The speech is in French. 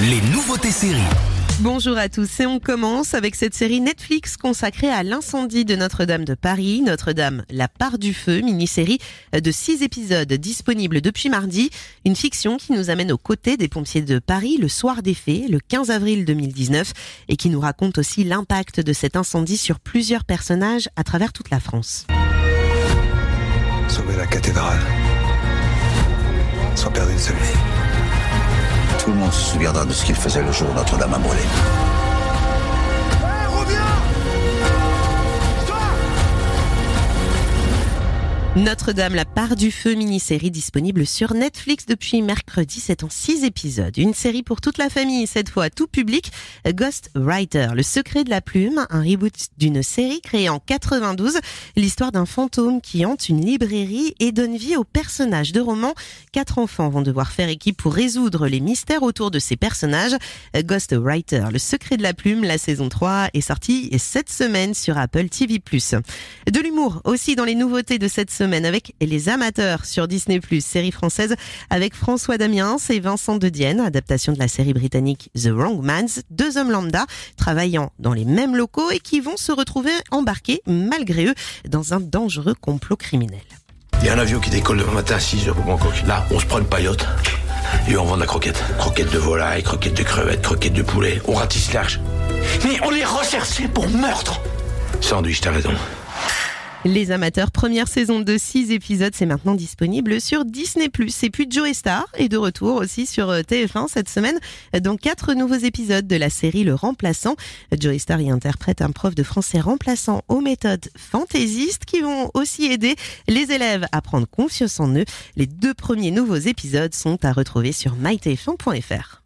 les nouveautés séries. Bonjour à tous et on commence avec cette série Netflix consacrée à l'incendie de Notre-Dame de Paris, Notre-Dame, la part du feu, mini-série de six épisodes disponible depuis mardi, une fiction qui nous amène aux côtés des pompiers de Paris le soir des faits, le 15 avril 2019, et qui nous raconte aussi l'impact de cet incendie sur plusieurs personnages à travers toute la France. Sauver la cathédrale. Sans perdre une seule vie. Tout le monde se souviendra de ce qu'il faisait le jour Notre-Dame a brûlé. Notre-Dame, la part du feu, mini-série disponible sur Netflix depuis mercredi. C'est en six épisodes. Une série pour toute la famille, cette fois tout public. Ghost Writer, le secret de la plume, un reboot d'une série créée en 92. L'histoire d'un fantôme qui hante une librairie et donne vie aux personnages de romans. Quatre enfants vont devoir faire équipe pour résoudre les mystères autour de ces personnages. Ghost Writer, le secret de la plume, la saison 3 est sortie cette semaine sur Apple TV+. De l'humour aussi dans les nouveautés de cette semaine avec Les Amateurs sur Disney+, série française avec François Damiens et Vincent De Dienne, adaptation de la série britannique The Wrong Mans, deux hommes lambda travaillant dans les mêmes locaux et qui vont se retrouver embarqués malgré eux dans un dangereux complot criminel. Il y a un avion qui décolle demain matin à 6h pour Bangkok. Là, on se prend une paillote et on vend de la croquette. Croquette de volaille, croquette de crevette, croquette de poulet. On ratisse large. Mais on est recherché pour meurtre Sandwich, t'as raison. Les amateurs, première saison de 6 épisodes, c'est maintenant disponible sur Disney+. Et puis Joe Star est de retour aussi sur euh, TF1 cette semaine dans quatre nouveaux épisodes de la série Le Remplaçant. Joe Star y interprète un prof de français remplaçant aux méthodes fantaisistes qui vont aussi aider les élèves à prendre confiance en eux. Les deux premiers nouveaux épisodes sont à retrouver sur mytf1.fr.